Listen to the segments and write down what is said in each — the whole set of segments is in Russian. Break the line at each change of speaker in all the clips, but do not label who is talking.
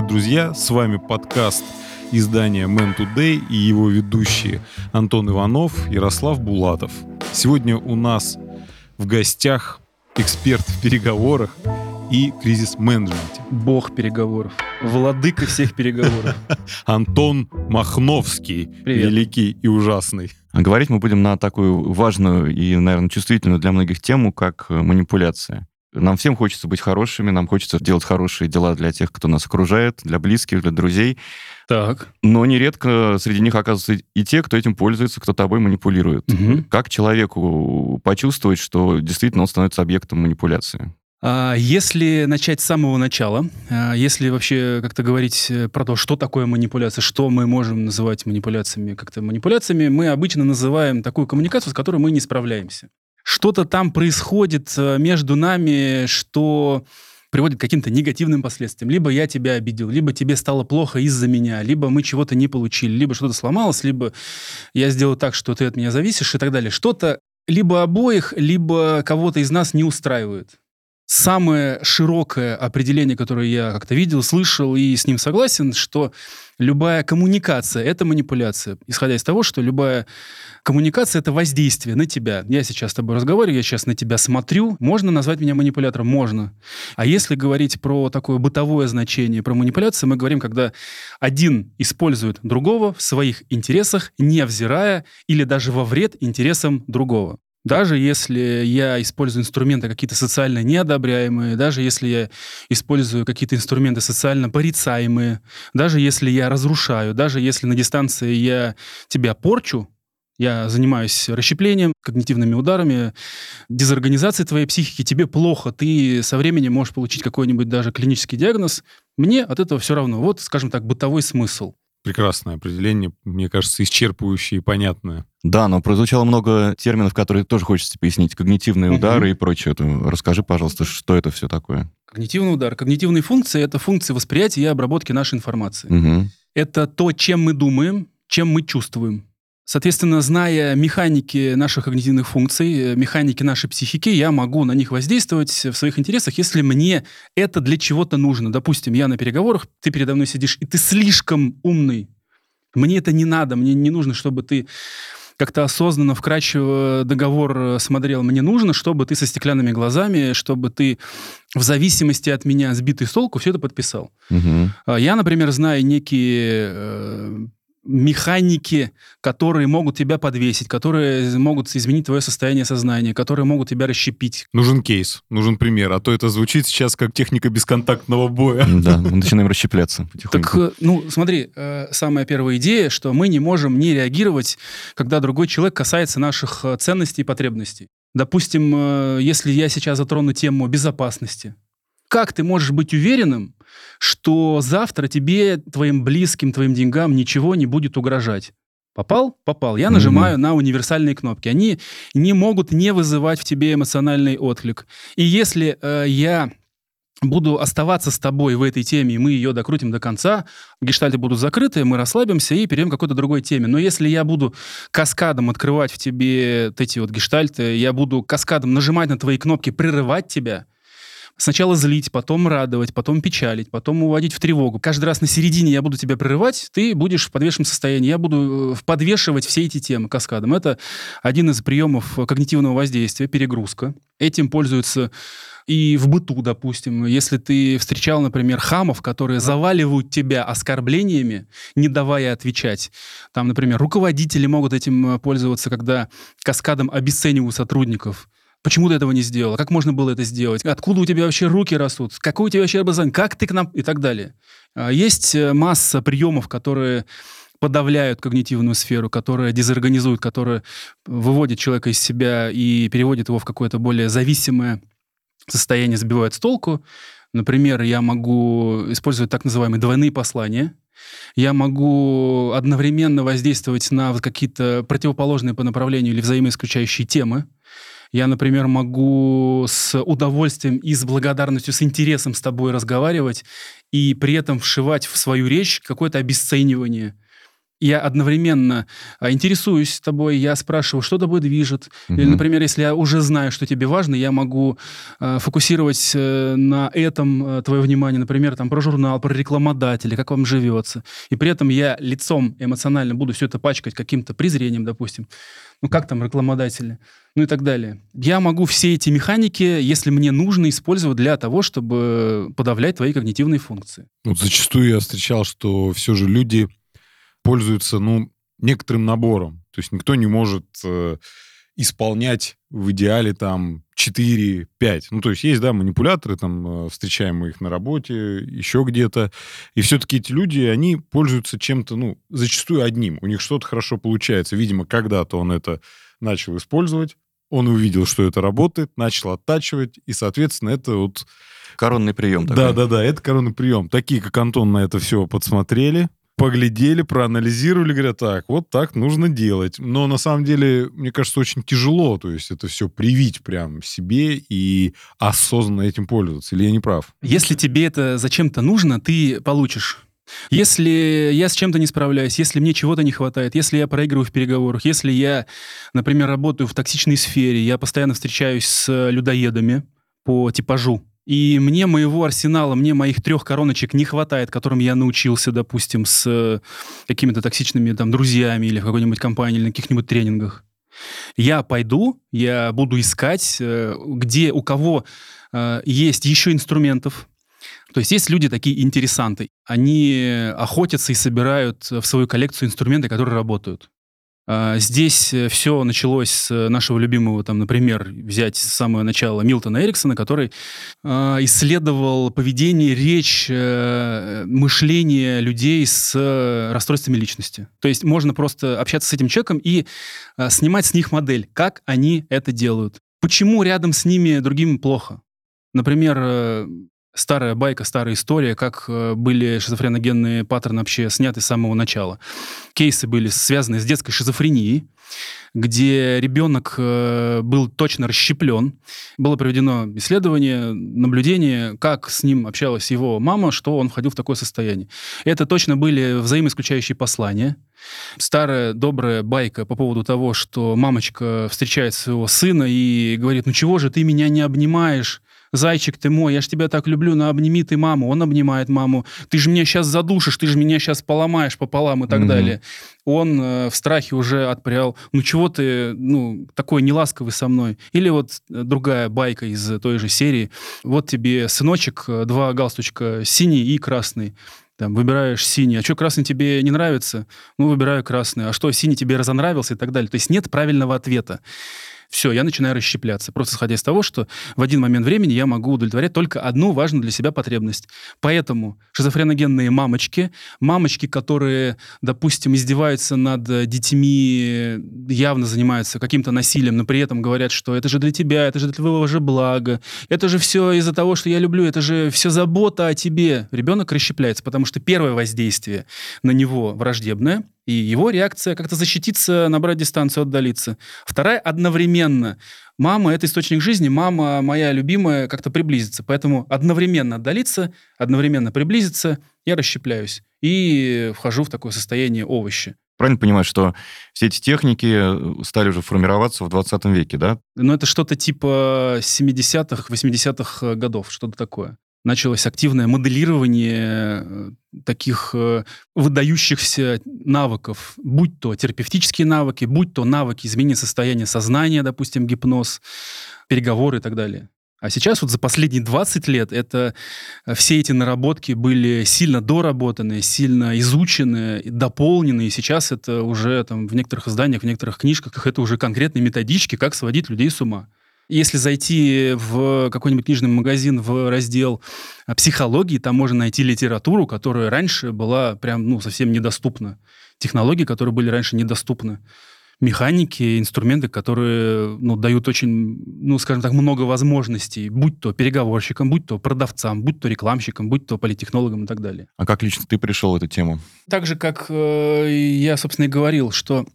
Привет, друзья! С вами подкаст издания Man Today и его ведущие Антон Иванов, Ярослав Булатов. Сегодня у нас в гостях эксперт в переговорах и кризис-менеджменте.
Бог переговоров. Владыка всех переговоров.
Антон Махновский.
Привет.
Великий и ужасный.
А говорить мы будем на такую важную и, наверное, чувствительную для многих тему, как э, манипуляция. Нам всем хочется быть хорошими, нам хочется делать хорошие дела для тех, кто нас окружает, для близких, для друзей.
Так.
Но нередко среди них оказываются и те, кто этим пользуется, кто тобой манипулирует.
Мгм.
Как человеку почувствовать, что действительно он становится объектом манипуляции?
А если начать с самого начала, а если вообще как-то говорить э, про то, что такое манипуляция, что мы можем называть манипуляциями, как-то манипуляциями, мы обычно называем такую коммуникацию, с которой мы не справляемся. Что-то там происходит э, между нами, что приводит к каким-то негативным последствиям. Либо я тебя обидел, либо тебе стало плохо из-за меня, либо мы чего-то не получили, либо что-то сломалось, либо я сделал так, что ты от меня зависишь и так далее. Что-то либо обоих, либо кого-то из нас не устраивает. Самое широкое определение, которое я как-то видел, слышал и с ним согласен, что любая коммуникация — это манипуляция. Исходя из того, что любая коммуникация — это воздействие на тебя. Я сейчас с тобой разговариваю, я сейчас на тебя смотрю. Можно назвать меня манипулятором? Можно. А если говорить про такое бытовое значение, про манипуляцию, мы говорим, когда один использует другого в своих интересах, невзирая или даже во вред интересам другого. Даже если я использую инструменты какие-то социально неодобряемые, даже если я использую какие-то инструменты социально порицаемые, даже если я разрушаю, даже если на дистанции я тебя порчу, я занимаюсь расщеплением, когнитивными ударами, дезорганизацией твоей психики, тебе плохо, ты со временем можешь получить какой-нибудь даже клинический диагноз, мне от этого все равно. Вот, скажем так, бытовой смысл.
Прекрасное определение, мне кажется, исчерпывающее и понятное.
Да, но прозвучало много терминов, которые тоже хочется пояснить. Когнитивные удары и прочее. Это Расскажи, пожалуйста, что это все такое?
Когнитивный удар. Когнитивные функции — это функции восприятия и обработки нашей информации.
Мгм.
это то, чем мы думаем, чем мы чувствуем. Соответственно, зная механики наших когнитивных функций, э, механики нашей психики, я могу на них воздействовать в своих интересах, если мне это для чего-то нужно. Допустим, я на переговорах, ты передо мной сидишь, и ты слишком умный. Мне это не надо, мне не нужно, чтобы ты как-то осознанно, вкрадчиво договор э, смотрел. Мне нужно, чтобы ты со стеклянными глазами, чтобы ты в зависимости от меня сбитый с толку все это подписал. А Я, например, знаю некие э, механики, которые могут тебя подвесить, которые могут изменить твое состояние сознания, которые могут тебя расщепить.
Нужен кейс, нужен пример, а то это звучит сейчас как техника бесконтактного боя.
Да, мы начинаем расщепляться потихоньку.
Так, э, ну, смотри, э, самая первая идея, что мы не можем не реагировать, когда другой человек касается наших э, ценностей и потребностей. Допустим, если я сейчас затрону тему безопасности, как ты можешь быть уверенным, что завтра тебе, твоим близким, твоим деньгам ничего не будет угрожать? Попал? Попал. Я нажимаю на универсальные кнопки. Они не могут не вызывать в тебе эмоциональный отклик. И если э, я буду оставаться с тобой в этой теме, и мы ее докрутим до конца, гештальты будут закрыты, мы расслабимся и перейдем к какой-то другой теме. Но если я буду каскадом открывать в тебе вот эти вот гештальты, я буду каскадом нажимать на твои кнопки, прерывать тебя, сначала злить, потом радовать, потом печалить, потом уводить в тревогу. Каждый раз на середине я буду тебя прерывать, ты будешь в подвешенном состоянии. Я буду э, подвешивать все эти темы каскадом. Это один из приемов когнитивного воздействия, перегрузка. Этим пользуются и в быту, допустим, если ты встречал, например, хамов, которые заваливают тебя оскорблениями, не давая отвечать. Там, например, руководители могут этим э, пользоваться, когда каскадом обесценивают сотрудников. Почему ты этого не сделал? Как можно было это сделать? Откуда у тебя вообще руки растут? Какое у тебя вообще образование? Как ты к нам? И так далее. А, Есть э, масса приемов, которые подавляют когнитивную сферу, которые дезорганизуют, которые выводят человека из себя и переводят его в какое-то более зависимое состояние, сбивают с толку. Например, я могу использовать так называемые двойные послания. Я могу одновременно воздействовать на какие-то противоположные по направлению или взаимоисключающие темы. Я, например, могу с удовольствием и с благодарностью, с интересом с тобой разговаривать и при этом вшивать в свою речь какое-то обесценивание я одновременно а, интересуюсь тобой, я спрашиваю, что тобой движет. Или,
Мгм.
например, если я уже знаю, что тебе важно, я могу э, фокусировать э, на этом э, твое внимание, например, там про журнал, про рекламодателя, как вам живется. И при этом я лицом эмоционально буду все это пачкать каким-то презрением, допустим. Ну как там рекламодатели? Ну и так далее. Я могу все эти механики, если мне нужно, использовать для того, чтобы подавлять твои когнитивные функции.
Вот зачастую я встречал, что все же люди пользуются, ну, некоторым набором. То есть никто не может э, исполнять в идеале там 4-5. Ну, то есть есть, да, манипуляторы, там, э, встречаем мы их на работе, еще где-то. И все-таки эти люди, они пользуются чем-то, ну, зачастую одним. У них что-то хорошо получается. Видимо, когда-то он это начал использовать, он увидел, что это работает, начал оттачивать, и, соответственно, это вот
Коронный прием
да, да, да, это коронный прием. Такие, как Антон, на это все подсмотрели, поглядели, проанализировали, говорят, так, вот так нужно делать. Но на самом деле, мне кажется, очень тяжело, то есть это все привить прям себе и осознанно этим пользоваться. Или я не прав?
Если тебе это зачем-то нужно, ты получишь. Если я с чем-то не справляюсь, если мне чего-то не хватает, если я проигрываю в переговорах, если я, например, работаю в токсичной сфере, я постоянно встречаюсь с людоедами по типажу, и мне моего арсенала, мне моих трех короночек не хватает, которым я научился, допустим, с э, какими-то токсичными там друзьями или в какой-нибудь компании, или на каких-нибудь тренингах. Я пойду, я буду искать, э, где у кого э, есть еще инструментов, то есть есть люди такие интересанты. Они охотятся и собирают в свою коллекцию инструменты, которые работают. А, Здесь все началось с нашего любимого, там, например, взять с самого начала Милтона Эриксона, который а, исследовал поведение, речь, э, мышление людей с э, расстройствами личности. То есть можно просто общаться с этим человеком и а, снимать с них модель, как они это делают. Почему рядом с ними другим плохо? Например, э, старая байка, старая история, как э, были шизофреногенные паттерны вообще сняты с самого начала. Кейсы были связаны с детской шизофренией, где ребенок э, был точно расщеплен. Было проведено исследование, наблюдение, как с ним общалась его мама, что он входил в такое состояние. Это точно были взаимоисключающие послания. Старая добрая байка по поводу того, что мамочка встречает своего сына и говорит, ну чего же ты меня не обнимаешь? Зайчик ты мой, я ж тебя так люблю, ну обними ты маму. Он обнимает маму. Ты же меня сейчас задушишь, ты же меня сейчас поломаешь пополам и так
Мгм.
далее. Он э, в страхе уже отпрял. Ну чего ты, ну, такой неласковый со мной? Или вот э, другая байка из той же серии. Вот тебе, сыночек, э, два галстучка, синий и красный. Там, выбираешь синий. А что, красный тебе не нравится? Ну, выбираю красный. А что, синий тебе разонравился и так далее? То есть нет правильного ответа. Все, я начинаю расщепляться. Просто исходя из того, что в один момент времени я могу удовлетворять только одну важную для себя потребность. Поэтому шизофреногенные мамочки, мамочки, которые, допустим, издеваются над э, детьми, явно занимаются каким-то насилием, но при этом говорят, что это же для тебя, это же для твоего же блага, это же все из-за того, что я люблю, это же все забота о тебе. Ребенок расщепляется, потому что первое воздействие на него враждебное, и его реакция как-то защититься, набрать дистанцию, отдалиться. Вторая одновременно. Мама — это источник жизни, мама моя любимая, как-то приблизиться. Поэтому одновременно отдалиться, одновременно приблизиться, я расщепляюсь. И вхожу в такое состояние овощи.
Правильно понимаю, что все эти техники э, стали уже формироваться в 20 веке, да?
Но это что-то типа 70-х, 80-х годов, что-то такое. Началось активное моделирование э, таких э, выдающихся навыков, будь то терапевтические навыки, будь то навыки изменения состояния сознания, допустим, гипноз, переговоры и так далее. А сейчас вот за последние 20 лет это э, все эти наработки были сильно доработаны, сильно изучены, дополнены, и сейчас это уже там в некоторых изданиях, в некоторых книжках это уже конкретные методички, как сводить людей с ума. Если зайти в какой-нибудь книжный магазин в раздел психологии, там можно найти литературу, которая раньше была прям ну, совсем недоступна. Технологии, которые были раньше недоступны. Механики, инструменты, которые ну, дают очень, ну, скажем так, много возможностей, будь то переговорщикам, будь то продавцам, будь то рекламщикам, будь то политтехнологам и так далее.
А как лично ты пришел в эту тему?
Так же, как э, я, собственно, и говорил, что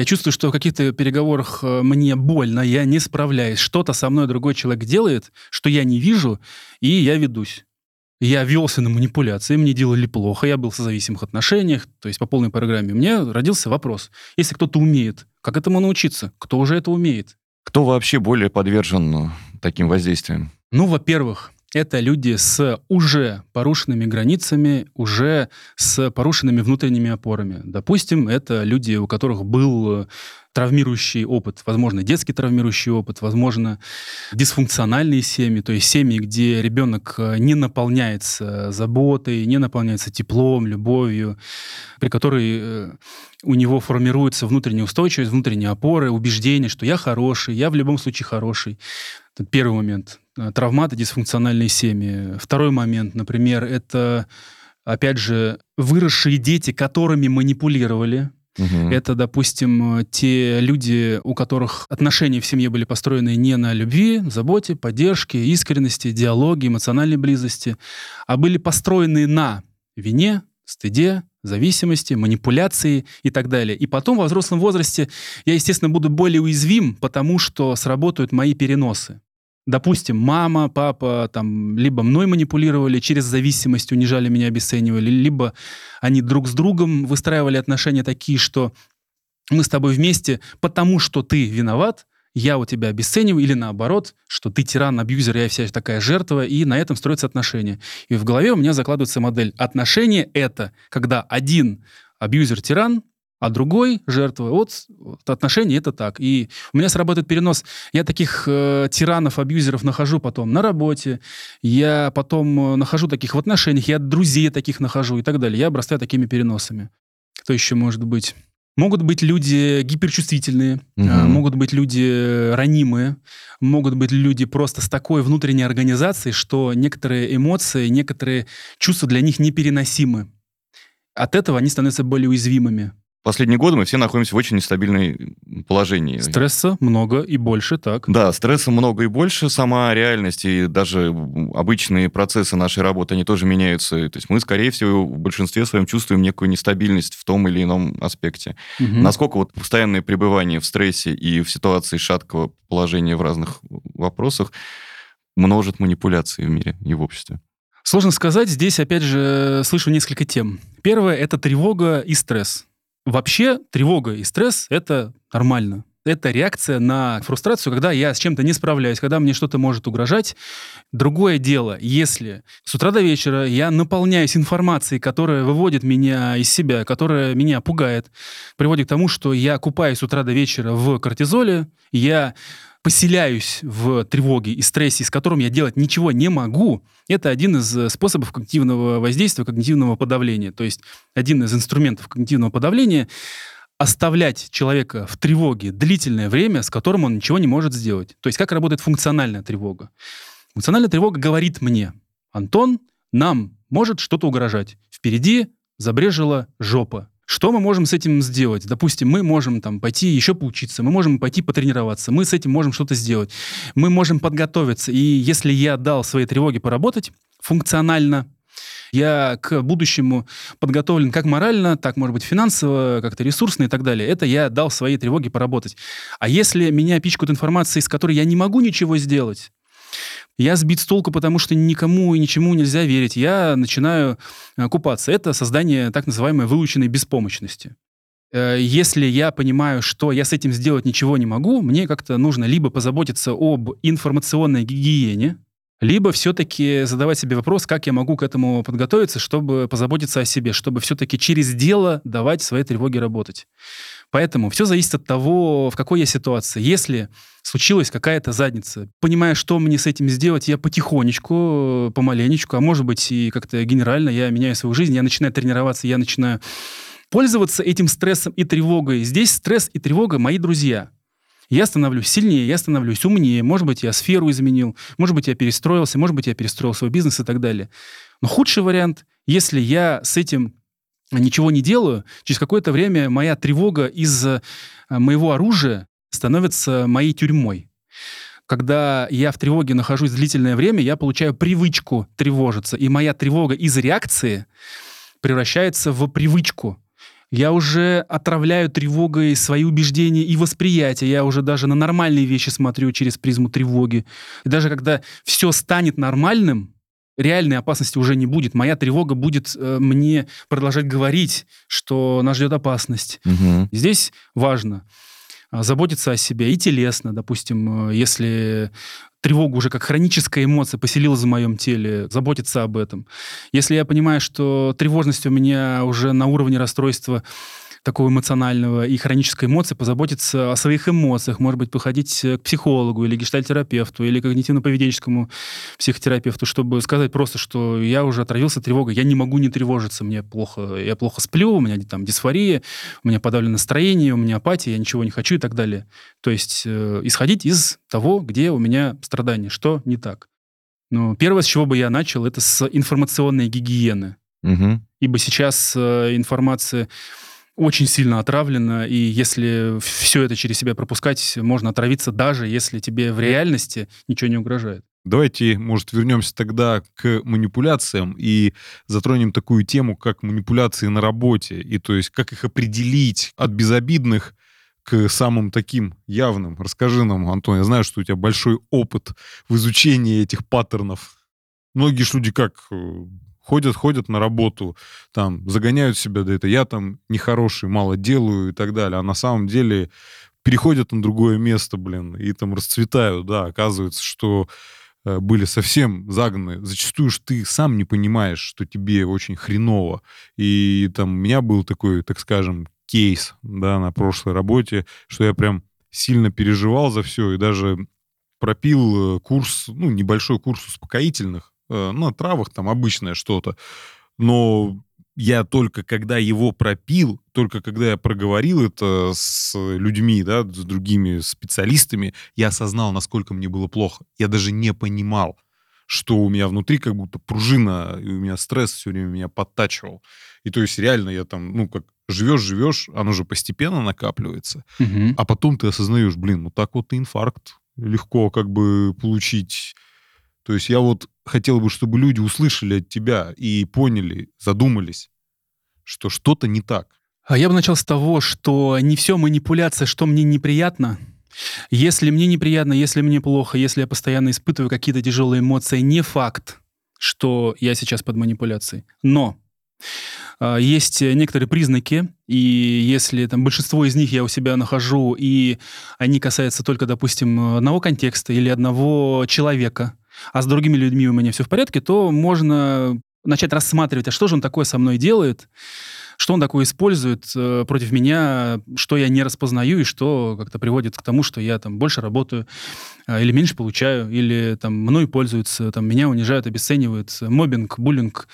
я чувствую, что в каких-то переговорах э, мне больно, я не справляюсь. Что-то со мной другой человек делает, что я не вижу, и я ведусь. я велся на манипуляции, мне делали плохо, я был в созависимых отношениях, то есть по полной программе. Меня родился вопрос. Если кто-то умеет, как этому научиться? Кто уже это умеет?
Кто вообще более подвержен ну, таким воздействиям?
Ну, во-первых, это люди с уже порушенными границами, уже с порушенными внутренними опорами. Допустим, это люди, у которых был травмирующий опыт, возможно, детский травмирующий опыт, возможно, дисфункциональные семьи, то есть семьи, где ребенок э, не наполняется заботой, не наполняется теплом, любовью, при которой э, у него формируется внутренняя устойчивость, внутренние опоры, убеждение, что я хороший, я в любом случае хороший. Это первый момент. Э, травматы, дисфункциональные семьи. Второй момент, например, это, опять же, выросшие дети, которыми манипулировали,
Мгм.
это, допустим, те люди, у которых отношения в семье были построены не на любви, заботе, поддержке, искренности, диалоге, эмоциональной близости, а были построены на вине, стыде, зависимости, манипуляции и так далее. И потом во взрослом возрасте я, естественно, буду более уязвим, потому что сработают мои переносы. Допустим, мама, папа там либо мной манипулировали, через зависимость унижали меня, обесценивали, либо они друг с другом выстраивали отношения такие, что мы с тобой вместе, потому что ты виноват, я у тебя обесцениваю, или наоборот, что ты тиран, абьюзер, я вся такая жертва, и на этом строятся отношения. И в голове у меня закладывается модель. Отношения — это когда один абьюзер-тиран, а другой жертва. Вот, вот отношения это так. И у меня срабатывает перенос. Я таких э, тиранов, абьюзеров нахожу потом на работе, я потом э, нахожу таких в отношениях, я друзей таких нахожу и так далее. Я обрастаю такими переносами. Кто еще может быть? Могут быть люди гиперчувствительные, а, могут быть люди ранимые, могут быть люди просто с такой внутренней организацией, что некоторые эмоции, некоторые чувства для них непереносимы. От этого они становятся более уязвимыми.
Последние годы мы все находимся в очень нестабильной положении.
Стресса много и больше, так.
Да, стресса много и больше, сама реальность и даже обычные процессы нашей работы, они тоже меняются. То есть мы, скорее всего, в большинстве своем чувствуем некую нестабильность в том или ином аспекте.
Мгм.
Насколько вот постоянное пребывание в стрессе и в ситуации шаткого положения в разных вопросах множит манипуляции в мире и в обществе?
Сложно сказать. Здесь, опять же, слышу несколько тем. Первое — это тревога и стресс. Вообще, тревога и стресс — это нормально. Это реакция на фрустрацию, когда я с чем-то не справляюсь, когда мне что-то может угрожать. Другое дело, если с утра до вечера я наполняюсь информацией, которая выводит меня из себя, которая меня пугает, приводит к тому, что я купаюсь с утра до вечера в кортизоле, я поселяюсь в тревоге и стрессе, с которым я делать ничего не могу, это один из э, способов когнитивного воздействия, когнитивного подавления. То есть один из инструментов когнитивного подавления оставлять человека в тревоге длительное время, с которым он ничего не может сделать. То есть как работает функциональная тревога? Функциональная тревога говорит мне, Антон, нам может что-то угрожать. Впереди забрежила жопа. Что мы можем с этим сделать? Допустим, мы можем там пойти еще поучиться, мы можем пойти потренироваться, мы с этим можем что-то сделать. Мы можем подготовиться. И если я дал своей тревоге поработать функционально, я к будущему подготовлен как морально, так, может быть, финансово, как-то ресурсно и так далее. Это я дал своей тревоге поработать. А если меня пичкают информацией, с которой я не могу ничего сделать, я сбит с толку, потому что никому и ничему нельзя верить. Я начинаю э, купаться. Это создание так называемой выученной беспомощности. Э, Если я понимаю, что я с этим сделать ничего не могу, мне как-то нужно либо позаботиться об информационной гигиене, либо все-таки задавать себе вопрос, как я могу к этому подготовиться, чтобы позаботиться о себе, чтобы все-таки через дело давать своей тревоге работать. Поэтому все зависит от того, в какой я ситуации. Если случилась какая-то задница, понимая, что мне с этим сделать, я потихонечку, э, помаленечку, а может быть и как-то генерально я меняю свою жизнь, я начинаю тренироваться, я начинаю пользоваться этим стрессом и тревогой. Здесь стресс и тревога мои друзья. Я становлюсь сильнее, я становлюсь умнее. Может быть, я сферу изменил, может быть, я перестроился, может быть, я перестроил свой бизнес и так далее. Но худший вариант, если я с этим ничего не делаю, через какое-то время моя тревога из э, моего оружия становится моей тюрьмой. Когда я в тревоге нахожусь длительное время, я получаю привычку тревожиться, и моя тревога из реакции превращается в привычку. Я уже отравляю тревогой свои убеждения и восприятие. Я уже даже на нормальные вещи смотрю через призму тревоги. И даже когда все станет нормальным, реальной опасности уже не будет. Моя тревога будет э, мне продолжать говорить, что нас ждет опасность.
Мгм.
Здесь важно а, заботиться о себе и телесно, допустим, э, если тревога уже как хроническая эмоция поселилась в моем теле, заботиться об этом. Если я понимаю, что тревожность у меня уже на уровне расстройства такого эмоционального и хронической эмоции, позаботиться о своих эмоциях, может быть, походить э, к психологу или гештальтерапевту, или когнитивно-поведенческому психотерапевту, чтобы сказать просто, что я уже отравился тревогой, я не могу не тревожиться, мне плохо, я плохо сплю, у меня там дисфория, у меня подавленное настроение, у меня апатия, я ничего не хочу и так далее. То есть э, исходить из того, где у меня страдания, что не так. Но первое, с чего бы я начал, это с информационной гигиены.
Мгм.
Ибо сейчас э, информация очень сильно отравлена, и если все это через себя пропускать, можно отравиться даже если тебе в реальности ничего не угрожает.
Давайте, может, вернемся тогда к манипуляциям и затронем такую тему, как манипуляции на работе, и то есть как их определить от безобидных к самым таким явным. Расскажи нам, Антон, я знаю, что у тебя большой опыт в изучении этих паттернов. Многие ж люди как э, ходят, ходят на работу, там, загоняют себя, да это я там нехороший, мало делаю и так далее, а на самом деле переходят на другое место, блин, и там расцветают, да, оказывается, что э, были совсем загнаны. Зачастую ж ты сам не понимаешь, что тебе очень хреново. И там у меня был такой, так скажем, кейс, да, на прошлой работе, что я прям сильно переживал за все и даже пропил э, курс, ну, небольшой курс успокоительных, на травах там обычное что-то. Но я только когда его пропил, только когда я проговорил это с людьми, да, с другими специалистами, я осознал, насколько мне было плохо. Я даже не понимал, что у меня внутри как будто пружина, и у меня стресс все время меня подтачивал. И то есть реально я там, ну, как живешь-живешь, оно же постепенно накапливается.
Мгм.
А потом ты осознаешь, блин, ну так вот инфаркт легко как бы получить. То есть я вот хотел бы, чтобы люди услышали от тебя и поняли, задумались, что что-то не так.
А я бы начал с того, что не все манипуляция, что мне неприятно. Если мне неприятно, если мне плохо, если я постоянно испытываю какие-то тяжелые эмоции, не факт, что я сейчас под манипуляцией. Но а, есть некоторые признаки, и если там большинство из них я у себя нахожу, и они касаются только, допустим, одного контекста или одного человека, а с другими людьми у меня все в порядке, то можно начать рассматривать, а что же он такое со мной делает, что он такое использует э, против меня, что я не распознаю и что как-то приводит к тому, что я там больше работаю э, или меньше получаю, или там мной пользуются, там меня унижают, обесценивают, мобинг, буллинг.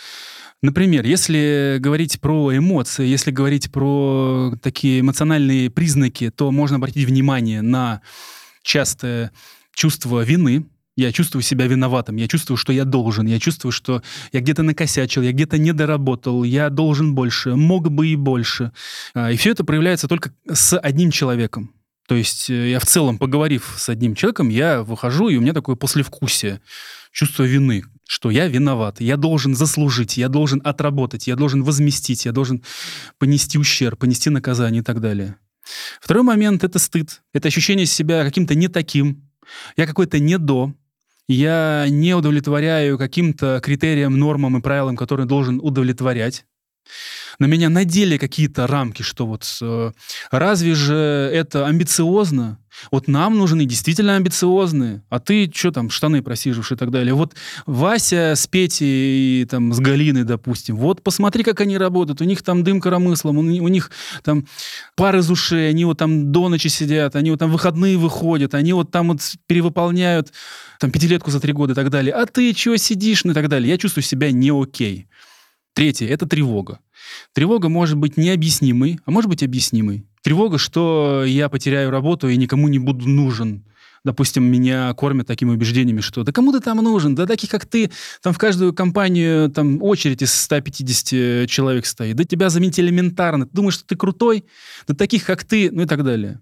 Например, если говорить про эмоции, если говорить про такие эмоциональные признаки, то можно обратить внимание на частое чувство вины, я чувствую себя виноватым, я чувствую, что я должен, я чувствую, что я где-то накосячил, я где-то не доработал, я должен больше, мог бы и больше. А, И все это проявляется только с одним человеком. То есть э, я в целом, поговорив с одним человеком, я выхожу, и у меня такое послевкусие, чувство вины, что я виноват, я должен заслужить, я должен отработать, я должен возместить, я должен понести ущерб, понести наказание и так далее. Второй момент — это стыд. Это ощущение себя каким-то не таким. Я какой-то не до. Я не удовлетворяю каким-то критериям, нормам и правилам, которые должен удовлетворять. На меня надели какие-то рамки, что вот э, разве же это амбициозно? Вот нам нужны действительно амбициозные, а ты что там, штаны просиживаешь и так далее. Вот Вася с Петей и там с Галиной, допустим, вот посмотри, как они работают, у них там дым коромыслом, у, у них там пар из ушей, они вот там до ночи сидят, они вот там выходные выходят, они вот там вот перевыполняют там пятилетку за три года и так далее. А ты чего сидишь, ну и так далее. Я чувствую себя не окей. Третье — это тревога. Тревога может быть необъяснимой, а может быть объяснимой. Тревога, что я потеряю работу и никому не буду нужен. Допустим, меня кормят такими убеждениями, что да кому ты там нужен, да таких, как ты, там в каждую компанию там очередь из 150 человек стоит, да тебя заменить элементарно, ты думаешь, что ты крутой, да таких, как ты, ну и так далее.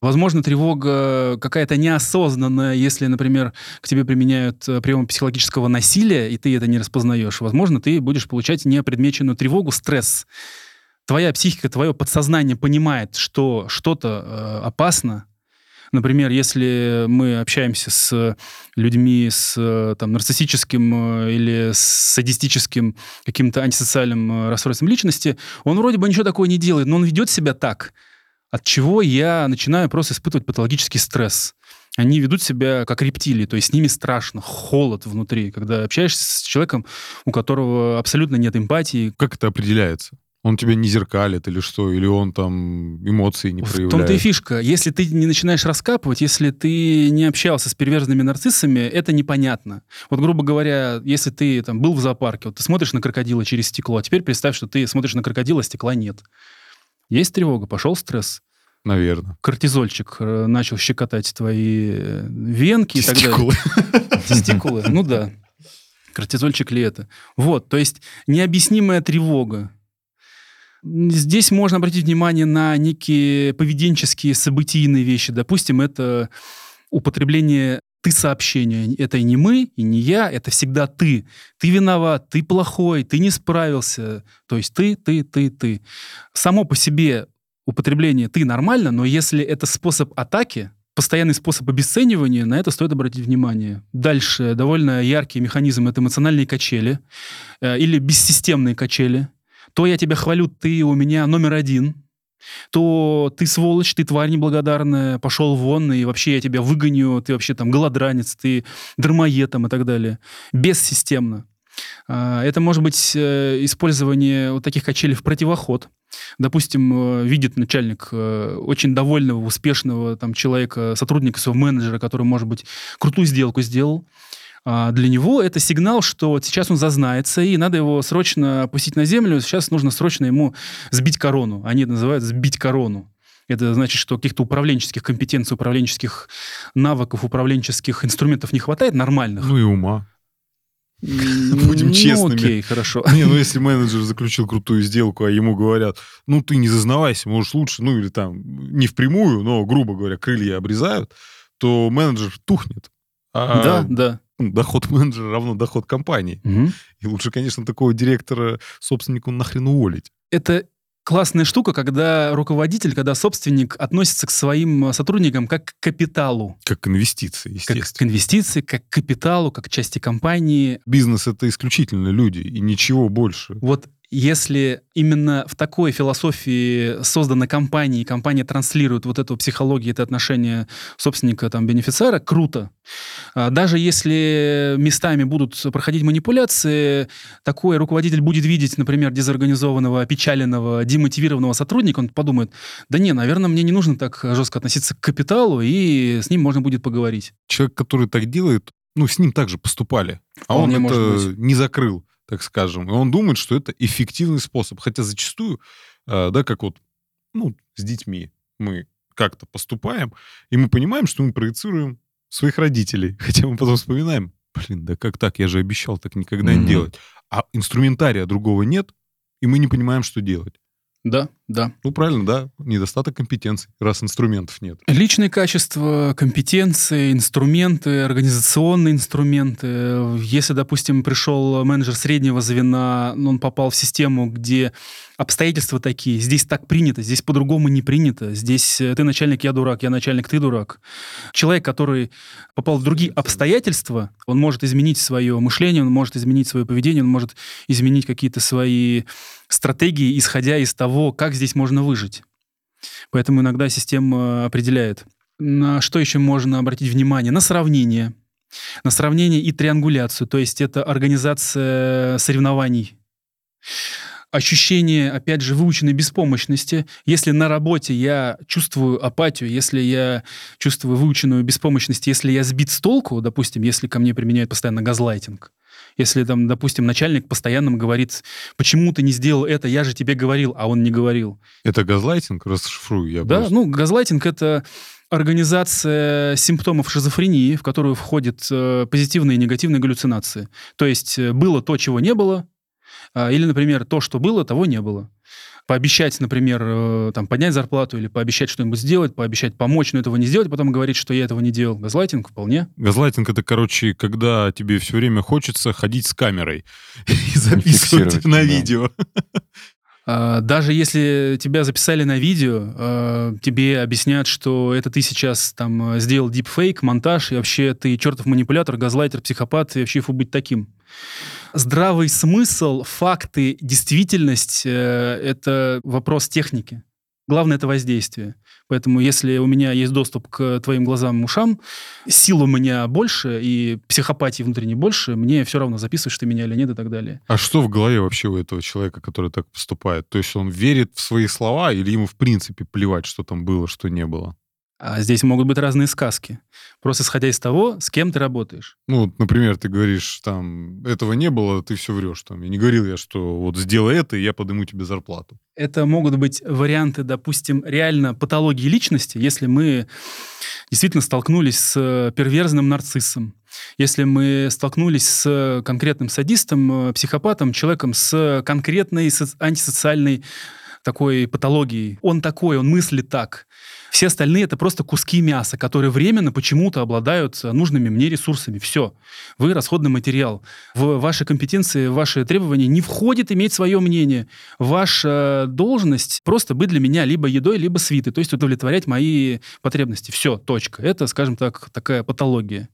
Возможно, тревога какая-то неосознанная, если, например, к тебе применяют э, прием психологического насилия, и ты это не распознаешь. Возможно, ты будешь получать неопредмеченную тревогу, стресс. Твоя психика, твое подсознание понимает, что что-то э, опасно, Например, если мы общаемся с людьми с э, там, нарциссическим э, или с садистическим каким-то антисоциальным расстройством личности, он вроде бы ничего такого не делает, но он ведет себя так, от чего я начинаю просто испытывать патологический стресс. Они ведут себя как рептилии, то есть с ними страшно, холод внутри, когда общаешься с человеком, у которого абсолютно нет эмпатии.
Как это определяется? Он тебя не зеркалит или что? Или он там эмоции не проявляет?
В том-то и фишка. Если ты не начинаешь раскапывать, если ты не общался с перверзными нарциссами, это непонятно. Вот, грубо говоря, если ты там был в зоопарке, вот ты смотришь на крокодила через стекло, а теперь представь, что ты смотришь на крокодила, а стекла нет. Есть тревога, пошел стресс.
Наверное.
Кортизольчик э, начал щекотать твои э, венки и так далее. Тестикулы. Ну да. Кортизольчик ли это? Вот, то есть необъяснимая тревога. Здесь можно обратить внимание на некие поведенческие событийные вещи. Допустим, это употребление ты сообщения. Это и не мы, и не я, это всегда ты. Ты виноват, ты плохой, ты не справился. То есть ты, ты, ты, ты. Само по себе употребление «ты» нормально, но если это способ атаки, постоянный способ обесценивания, на это стоит обратить внимание. Дальше довольно яркий механизм — это эмоциональные качели э, или бессистемные качели. То я тебя хвалю, ты у меня номер один, то ты сволочь, ты тварь неблагодарная, пошел вон, и вообще я тебя выгоню, ты вообще там голодранец, ты дармоед там и так далее. Бессистемно. А, это может быть э, использование вот таких качелей в противоход. Допустим, э, видит начальник э, очень довольного, успешного там, человека, сотрудника, своего менеджера, который, может быть, крутую сделку сделал. А, для него это сигнал, что сейчас он зазнается, и надо его срочно опустить на землю. Сейчас нужно срочно ему сбить корону. Они это называют «сбить корону». Это значит, что каких-то управленческих компетенций, управленческих навыков, управленческих инструментов не хватает нормальных.
Ну и ума. Будем
ну,
честными.
окей, хорошо.
Не, ну если менеджер заключил крутую сделку, а ему говорят, ну ты не зазнавайся, можешь лучше, ну или там не впрямую, но, грубо говоря, крылья обрезают, то менеджер тухнет.
А да, да.
Доход менеджера равно доход компании.
Угу.
И лучше, конечно, такого директора собственнику нахрен уволить.
Это классная штука, когда руководитель, когда собственник относится к своим сотрудникам как к капиталу.
Как к инвестиции, естественно.
Как к инвестиции, как к капиталу, как к части компании.
Бизнес — это исключительно люди, и ничего больше.
Вот если именно в такой философии создана компания, и компания транслирует вот эту психологию, это отношение собственника, там, бенефициара, круто. А даже если местами будут проходить манипуляции, такой руководитель будет видеть, например, дезорганизованного, опечаленного, демотивированного сотрудника, он подумает, да не, наверное, мне не нужно так жестко относиться к капиталу, и с ним можно будет поговорить.
Человек, который так делает, ну, с ним также поступали, а
Вполне
он
может
это
быть.
не закрыл так скажем. И он думает, что это эффективный способ. Хотя зачастую, э, да, как вот, ну, с детьми мы как-то поступаем, и мы понимаем, что мы проецируем своих родителей. Хотя мы потом вспоминаем, блин, да как так? Я же обещал так никогда
Мгм.
не делать. А инструментария другого нет, и мы не понимаем, что делать.
Да, да.
Ну, правильно, да, недостаток компетенций, раз инструментов нет.
Личные качества, компетенции, инструменты, организационные инструменты. Если, допустим, пришел менеджер среднего звена, он попал в систему, где обстоятельства такие, здесь так принято, здесь по-другому не принято, здесь э, ты начальник, я дурак, я начальник, ты дурак. Человек, который попал в другие обстоятельства, он может изменить свое мышление, он может изменить свое поведение, он может изменить какие-то свои стратегии, исходя из того, как здесь можно выжить. Поэтому иногда система определяет. На что еще можно обратить внимание? На сравнение. На сравнение и триангуляцию, то есть это организация соревнований. Ощущение, опять же, выученной беспомощности. Если на работе я чувствую апатию, если я чувствую выученную беспомощность, если я сбит с толку, допустим, если ко мне применяют постоянно газлайтинг, если там, допустим, начальник постоянно говорит, почему ты не сделал это, я же тебе говорил, а он не говорил.
Это газлайтинг, расшифрую я
Да,
просто.
ну, газлайтинг — это организация симптомов шизофрении, в которую входят э, позитивные и негативные галлюцинации. То есть э, было то, чего не было, а, или, например, то, что было, того не было. Пообещать, например, э, там, поднять зарплату или пообещать что-нибудь сделать, пообещать помочь, но этого не сделать, потом говорить, что я этого не делал. Газлайтинг вполне.
Газлайтинг это, короче, когда тебе все время хочется ходить с камерой и записывать на
да.
видео.
А, даже если тебя записали на видео, а, тебе объяснят, что это ты сейчас там сделал дипфейк, монтаж, и вообще ты чертов манипулятор, газлайтер, психопат, и вообще фу быть таким. Здравый смысл, факты, действительность э, — это вопрос техники. Главное — это воздействие. Поэтому если у меня есть доступ к твоим глазам и ушам, сил у меня больше и психопатии внутренней больше, мне все равно записываешь ты меня или нет и так далее.
А что в голове вообще у этого человека, который так поступает? То есть он верит в свои слова или ему в принципе плевать, что там было, что не было?
А здесь могут быть разные сказки. Просто исходя из того, с кем ты работаешь.
Ну, вот, например, ты говоришь, там, этого не было, ты все врешь. Там, и не говорил я, что вот сделай это, и я подниму тебе зарплату.
Это могут быть варианты, допустим, реально патологии личности, если мы действительно столкнулись с перверзным нарциссом, если мы столкнулись с конкретным садистом, психопатом, человеком с конкретной антисоциальной такой патологией. Он такой, он мыслит так. Все остальные это просто куски мяса, которые временно почему-то обладают нужными мне ресурсами. Все. Вы расходный материал. В ваши компетенции, в ваши требования не входит иметь свое мнение. Ваша должность просто быть для меня либо едой, либо свитой, то есть удовлетворять мои потребности. Все, точка. Это, скажем так, такая патология.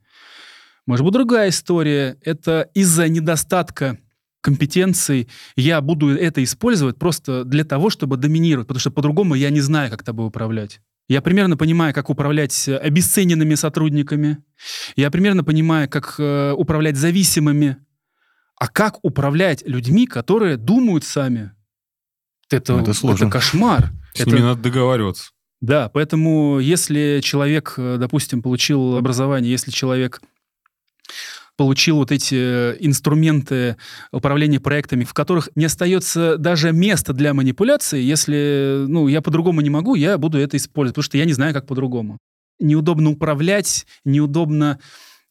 Может быть, другая история. Это из-за недостатка компетенций, я буду это использовать просто для того, чтобы доминировать, потому что по-другому я не знаю, как тобой управлять. Я примерно понимаю, как управлять обесцененными сотрудниками. Я примерно понимаю, как э, управлять зависимыми. А как управлять людьми, которые думают сами? Это, это, сложно. это кошмар.
С
это...
ними надо договариваться.
Да, поэтому если человек, э, допустим, получил образование, если человек получил вот эти э, инструменты управления проектами, в которых не остается даже места для манипуляции, если ну, я по-другому не могу, я буду это использовать, потому что я не знаю, как по-другому. Неудобно управлять, неудобно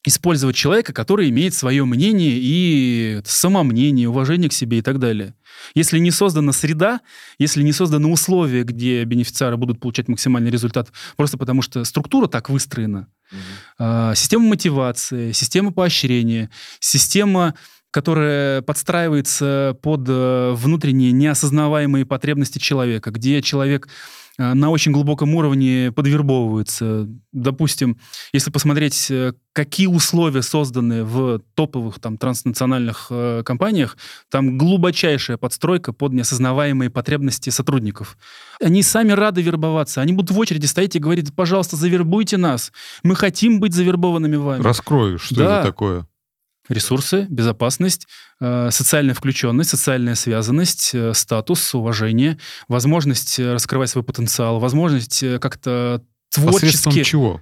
использовать человека, который имеет свое мнение и самомнение, уважение к себе и так далее. Если не создана среда, если не созданы условия, где бенефициары будут получать максимальный результат, просто потому что структура так выстроена, угу. система мотивации, система поощрения, система которая подстраивается под э, внутренние неосознаваемые потребности человека, где человек на очень глубоком уровне подвербовываются. Допустим, если посмотреть, э, какие условия созданы в топовых там, транснациональных э, компаниях, там глубочайшая подстройка под неосознаваемые потребности сотрудников. Они сами рады вербоваться. Они будут в очереди стоять и говорить, пожалуйста, завербуйте нас. Мы хотим быть завербованными вами.
Раскрою, что да. это такое?
Ресурсы, безопасность, э, социальная включенность, социальная связанность, э, статус, уважение, возможность э, раскрывать свой потенциал, возможность как-то творчески...
Посредством чего?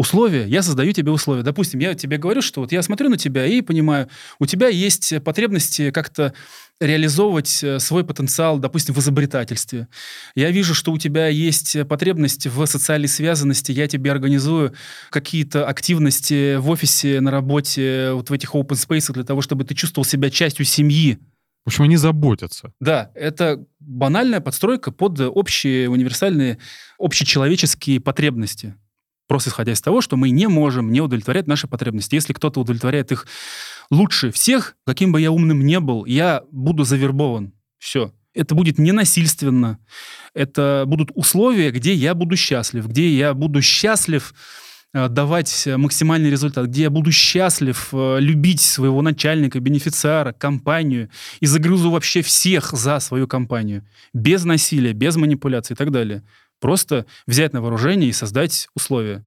Условия, я создаю тебе условия. Допустим, я тебе говорю, что вот я смотрю на тебя и понимаю, у тебя есть потребности как-то реализовывать э, свой потенциал, допустим, в изобретательстве. Я вижу, что у тебя есть потребность в социальной связанности, я тебе организую какие-то активности в офисе, на работе, вот в этих open space для того, чтобы ты чувствовал себя частью семьи.
В общем, они заботятся.
Да, это банальная подстройка под общие универсальные общечеловеческие потребности просто исходя из того, что мы не можем не удовлетворять наши потребности. Если кто-то удовлетворяет их лучше всех, каким бы я умным не был, я буду завербован. Все. Это будет ненасильственно. Это будут условия, где я буду счастлив, где я буду счастлив э, давать максимальный результат, где я буду счастлив э, любить своего начальника, бенефициара, компанию и загрузу вообще всех за свою компанию. Без насилия, без манипуляций и так далее. Просто взять на вооружение и создать условия.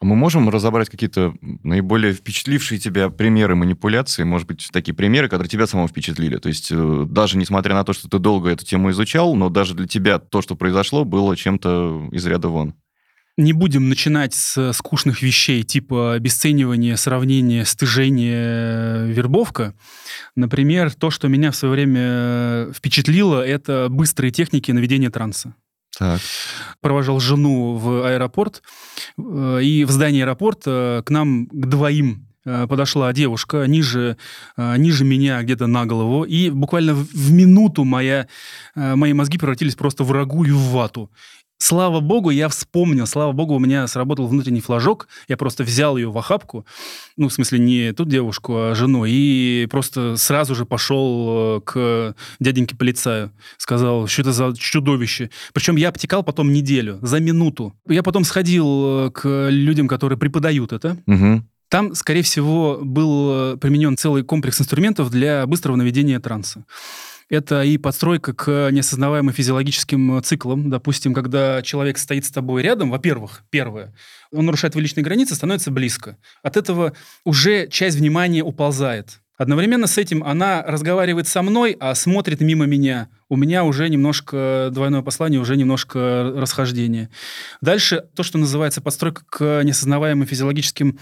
А мы можем разобрать какие-то наиболее впечатлившие тебя примеры манипуляции, может быть, такие примеры, которые тебя самого впечатлили? То есть э, даже несмотря на то, что ты долго эту тему изучал, но даже для тебя то, что произошло, было чем-то из ряда вон.
Не будем начинать с скучных вещей, типа обесценивания, сравнения, стыжения, вербовка. Например, то, что меня в свое время впечатлило, это быстрые техники наведения транса.
Так.
Провожал жену в аэропорт, э, и в здании аэропорта к нам, к двоим э, подошла девушка ниже, э, ниже меня где-то на голову, и буквально в, минуту моя, э, мои мозги превратились просто в рагу и в вату. Слава богу, я вспомнил, слава богу, у меня сработал внутренний флажок, я просто взял ее в охапку, ну, в смысле, не ту девушку, а жену, и просто сразу же пошел э, к дяденьке полицаю, сказал, что это за чудовище. Причем я обтекал потом неделю, за минуту. Я потом сходил э, к людям, которые преподают это,
Мгм.
там, скорее всего, был э, применен целый комплекс инструментов для быстрого наведения транса. Это и подстройка к неосознаваемым физиологическим циклам. Допустим, когда человек стоит с тобой рядом, во-первых, первое, он нарушает твои личные границы, становится близко. От этого уже часть внимания уползает. Одновременно с этим она разговаривает со мной, а смотрит мимо меня. У меня уже немножко двойное послание, уже немножко расхождение. Дальше то, что называется подстройка к неосознаваемым физиологическим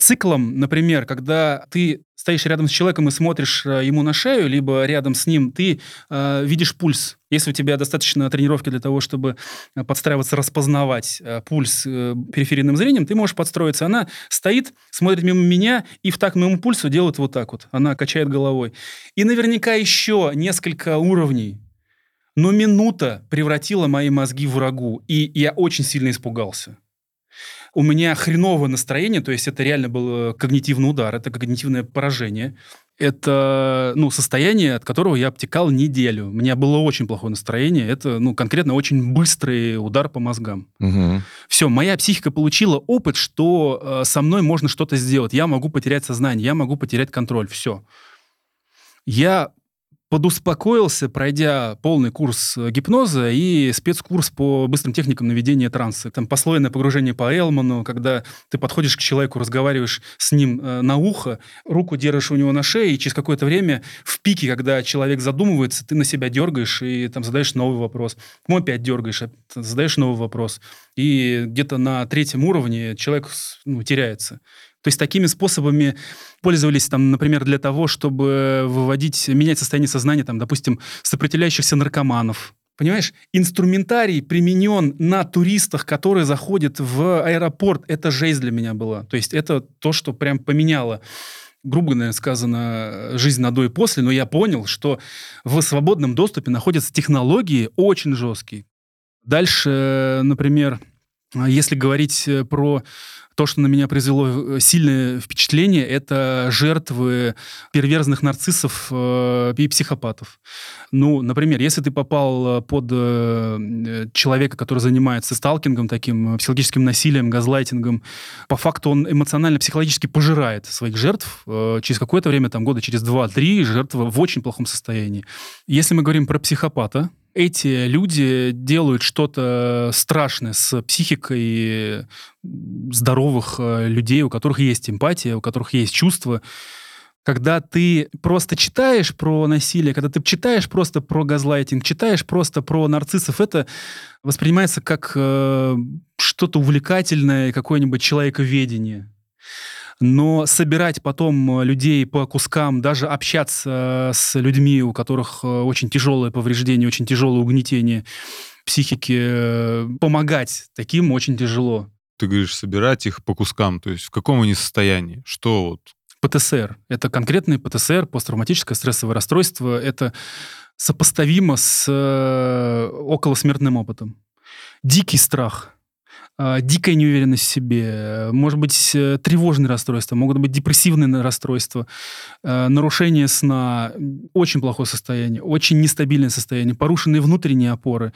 циклам. Например, когда ты стоишь рядом с человеком и смотришь э, ему на шею, либо рядом с ним, ты э, видишь пульс. Если у тебя достаточно тренировки для того, чтобы э, подстраиваться, распознавать э, пульс э, периферийным зрением, ты можешь подстроиться. Она стоит, смотрит мимо меня и в такт моему пульсу делает вот так вот. Она качает головой. И наверняка еще несколько уровней. Но минута превратила мои мозги в врагу, и я очень сильно испугался. У меня хреновое настроение, то есть это реально был э, когнитивный удар, это когнитивное поражение. Это ну, состояние, от которого я обтекал неделю. У меня было очень плохое настроение. Это ну, конкретно очень быстрый удар по мозгам.
Мгм.
Все, моя психика получила опыт, что э, со мной можно что-то сделать. Я могу потерять сознание, я могу потерять контроль. Все. Я подуспокоился, пройдя полный курс э, гипноза и спецкурс по быстрым техникам наведения транса. Там послойное погружение по Элману, когда ты подходишь к человеку, разговариваешь с ним э, на ухо, руку держишь у него на шее, и через какое-то время в пике, когда человек задумывается, ты на себя дергаешь и там задаешь новый вопрос. Потом опять дергаешь, задаешь новый вопрос. И где-то на третьем уровне человек ну, теряется. То есть такими способами пользовались, там, например, для того, чтобы выводить, менять состояние сознания, там, допустим, сопротивляющихся наркоманов. Понимаешь, инструментарий применен на туристах, которые заходят в аэропорт. Это жесть для меня была. То есть это то, что прям поменяло грубо наверное, сказано, жизнь на до и после, но я понял, что в свободном доступе находятся технологии очень жесткие. Дальше, например, если говорить э, про то, что на меня произвело э, сильное впечатление, это жертвы перверзных нарциссов э, и психопатов. Ну, например, если ты попал э, под человека, который занимается сталкингом, таким психологическим насилием, газлайтингом, по факту он эмоционально-психологически пожирает своих жертв. Через какое-то время, там года через 2-3, жертва в очень плохом состоянии. Если мы говорим про психопата, эти люди делают что-то страшное с психикой здоровых э, людей, у которых есть эмпатия, у которых есть чувства. Когда ты просто читаешь про насилие, когда ты читаешь просто про газлайтинг, читаешь просто про нарциссов, это воспринимается как э, что-то увлекательное, какое-нибудь человековедение. Но собирать потом э, людей по кускам, даже общаться с людьми, у которых э, очень тяжелое повреждение, очень тяжелое угнетение психики, э, помогать таким очень тяжело.
Ты говоришь, собирать их по кускам. То есть в каком они состоянии? Что вот?
ПТСР. Это конкретный ПТСР, посттравматическое стрессовое расстройство. Это сопоставимо с э, околосмертным опытом. Дикий страх, э, дикая неуверенность в себе, э, может быть, э, тревожные расстройства, могут быть депрессивные расстройства, э, нарушение сна, очень плохое состояние, очень нестабильное состояние, порушенные внутренние опоры,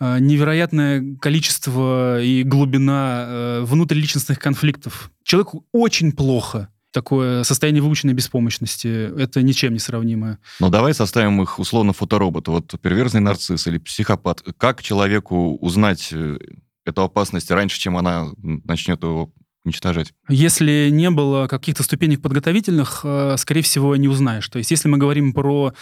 э, невероятное количество и глубина э, внутриличностных конфликтов. Человеку очень плохо такое состояние выученной беспомощности. Это ничем не сравнимое.
Ну, давай составим их условно фоторобота. Вот перверзный нарцисс или психопат. Как человеку узнать э, эту опасность раньше, чем она начнет его уничтожать?
Если не было каких-то ступенек подготовительных, э, скорее всего, не узнаешь. То есть если мы говорим про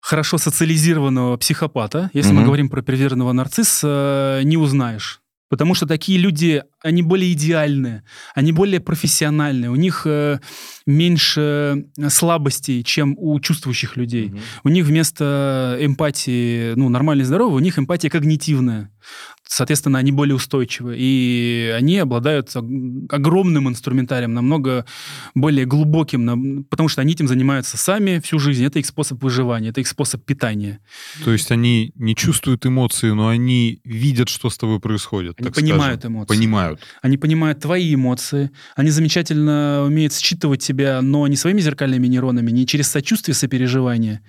хорошо социализированного психопата, если мы
Мгм.
говорим про перверзного нарцисса, не узнаешь. Потому что такие люди, они более идеальные, они более профессиональные, у них э, меньше слабостей, чем у чувствующих людей. У них вместо эмпатии, ну, нормальной, здоровой, у них эмпатия когнитивная. Соответственно, они более устойчивы, и они обладают огромным инструментарием, намного более глубоким, потому что они этим занимаются сами всю жизнь. Это их способ выживания, это их способ питания.
То есть они не чувствуют эмоции, но они видят, что с тобой происходит.
Они понимают
скажем.
эмоции.
Понимают.
Они понимают твои эмоции. Они замечательно умеют считывать тебя, но не своими зеркальными нейронами, не через сочувствие, сопереживание,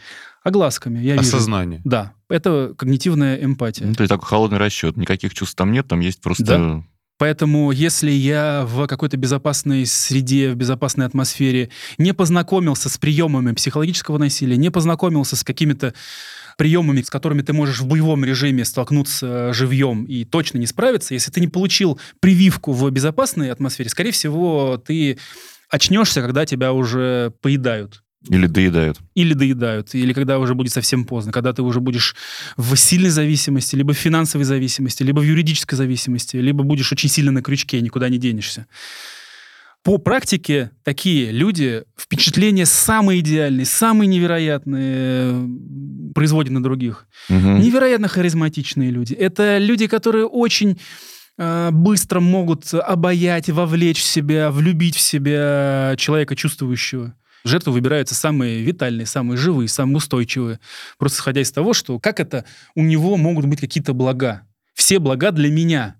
глазками. Я
Осознание.
Вижу. Да, это когнитивная эмпатия.
Ну, то есть такой холодный расчет. Никаких чувств там нет, там есть просто...
Да. Поэтому если я в какой-то безопасной среде, в безопасной атмосфере не познакомился с приемами психологического насилия, не познакомился с какими-то приемами, с которыми ты можешь в боевом режиме столкнуться живьем и точно не справиться, если ты не получил прививку в безопасной атмосфере, скорее всего, ты очнешься, когда тебя уже поедают.
Или доедают.
Или доедают, или когда уже будет совсем поздно, когда ты уже будешь в сильной зависимости, либо в финансовой зависимости, либо в юридической зависимости, либо будешь очень сильно на крючке, никуда не денешься. По практике такие люди впечатления самые идеальные, самые невероятные производят на других.
Угу.
Невероятно харизматичные люди. Это люди, которые очень э, быстро могут обаять, вовлечь в себя, влюбить в себя человека чувствующего. Жертвы выбираются самые витальные, самые живые, самые устойчивые. Просто исходя из того, что как это у него могут быть какие-то блага. Все блага для меня.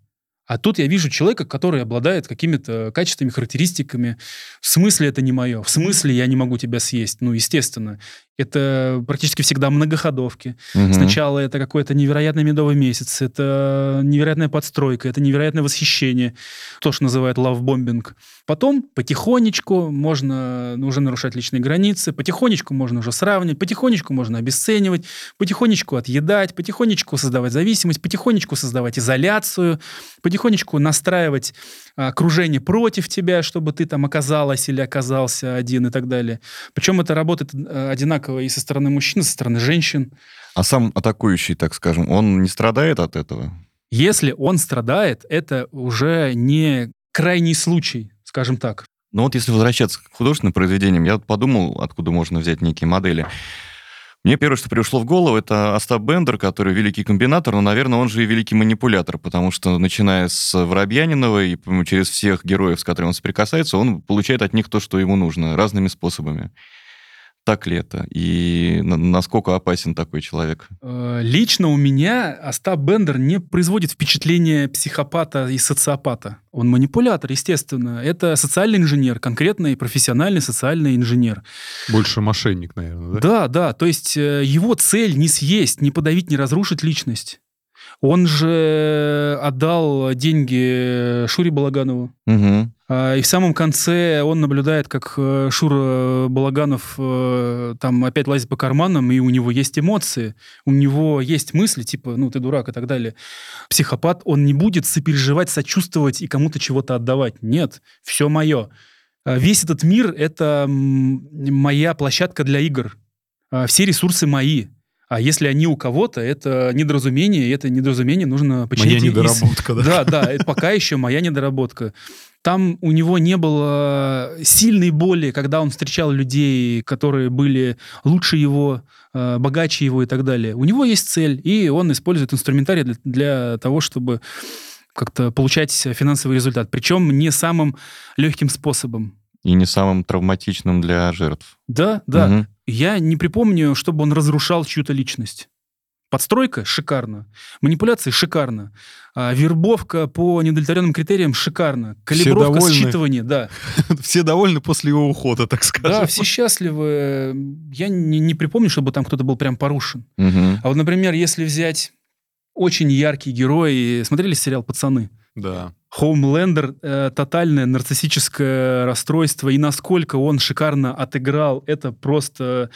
А тут я вижу человека, который обладает какими-то качествами, характеристиками. В смысле это не мое? В смысле я не могу тебя съесть? Ну, естественно. Это практически всегда многоходовки.
Угу.
Сначала это какой-то невероятный медовый месяц, это невероятная подстройка, это невероятное восхищение, то, что называют лавбомбинг. Потом потихонечку можно уже нарушать личные границы, потихонечку можно уже сравнивать, потихонечку можно обесценивать, потихонечку отъедать, потихонечку создавать зависимость, потихонечку создавать изоляцию, потихонечку настраивать а, окружение против тебя, чтобы ты там оказалась или оказался один и так далее. Причем это работает э, одинаково и со стороны мужчин, и со стороны женщин.
А сам атакующий, так скажем, он не страдает от этого?
Если он страдает, это уже не крайний случай, скажем так.
Ну вот если возвращаться к художественным произведениям, я подумал, откуда можно взять некие модели. Мне первое, что пришло в голову, это Остап Бендер, который великий комбинатор, но, наверное, он же и великий манипулятор, потому что, начиная с Воробьянинова и через всех героев, с которыми он соприкасается, он получает от них то, что ему нужно, разными способами так ли это? И насколько опасен такой человек?
Э, лично у меня Остап Бендер не производит впечатление психопата и социопата. Он манипулятор, естественно. Это социальный инженер, конкретный профессиональный социальный инженер.
Больше мошенник, наверное, да?
Да, да. То есть э, его цель не съесть, не подавить, не разрушить личность. Он же отдал деньги Шуре Балаганову.
Угу.
И в самом конце он наблюдает, как э, Шура Балаганов э, там опять лазит по карманам, и у него есть эмоции, у него есть мысли, типа, ну, ты дурак и так далее. Психопат, он не будет сопереживать, сочувствовать и кому-то чего-то отдавать. Нет, все мое. А весь этот мир — это моя площадка для игр. А все ресурсы мои. А если они у кого-то, это недоразумение, и это недоразумение нужно починить.
Моя недоработка,
да? Да, да, это пока еще моя недоработка. Там у него не было сильной боли, когда он встречал людей, которые были лучше его, э, богаче его и так далее. У него есть цель, и он использует инструментарий для, для того, чтобы как-то получать финансовый результат. Причем не самым легким способом.
И не самым травматичным для жертв.
Да, да. Угу. Я не припомню, чтобы он разрушал чью-то личность. Подстройка шикарно, манипуляции шикарно, а, вербовка по недовлетворенным критериям шикарно, калибровка считывания, да.
Все довольны после его ухода, так скажем.
Да, все счастливы. Я не, не припомню, чтобы там кто-то был прям порушен.
Угу.
А вот, например, если взять очень яркий герой, смотрели сериал «Пацаны»?
Да.
Хоумлендер э, тотальное нарциссическое расстройство, и насколько он шикарно отыграл, это просто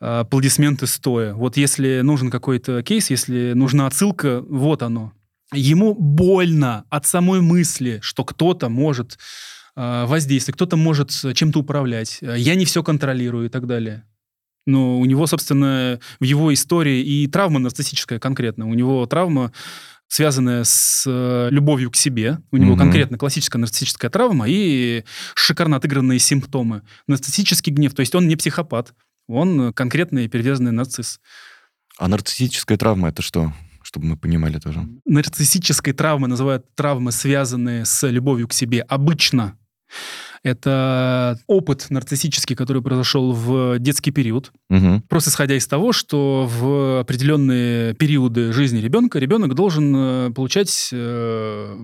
э, аплодисменты стоя. Вот если нужен какой-то кейс, если нужна отсылка, вот оно. Ему больно от самой мысли, что кто-то может э, воздействовать, кто-то может чем-то управлять. Я не все контролирую и так далее. Но у него, собственно, в его истории и травма нарциссическая конкретно. У него травма связанная с э, любовью к себе. У него mm-hmm. конкретно классическая нарциссическая травма и шикарно отыгранные симптомы. Нарциссический гнев, то есть он не психопат, он конкретный перевязанный нарцисс.
А нарциссическая травма это что? чтобы мы понимали тоже.
Нарциссической травмы называют травмы, связанные с любовью к себе. Обычно это опыт нарциссический, который произошел в детский период.
Угу.
Просто исходя из того, что в определенные периоды жизни ребенка ребенок должен э, получать э,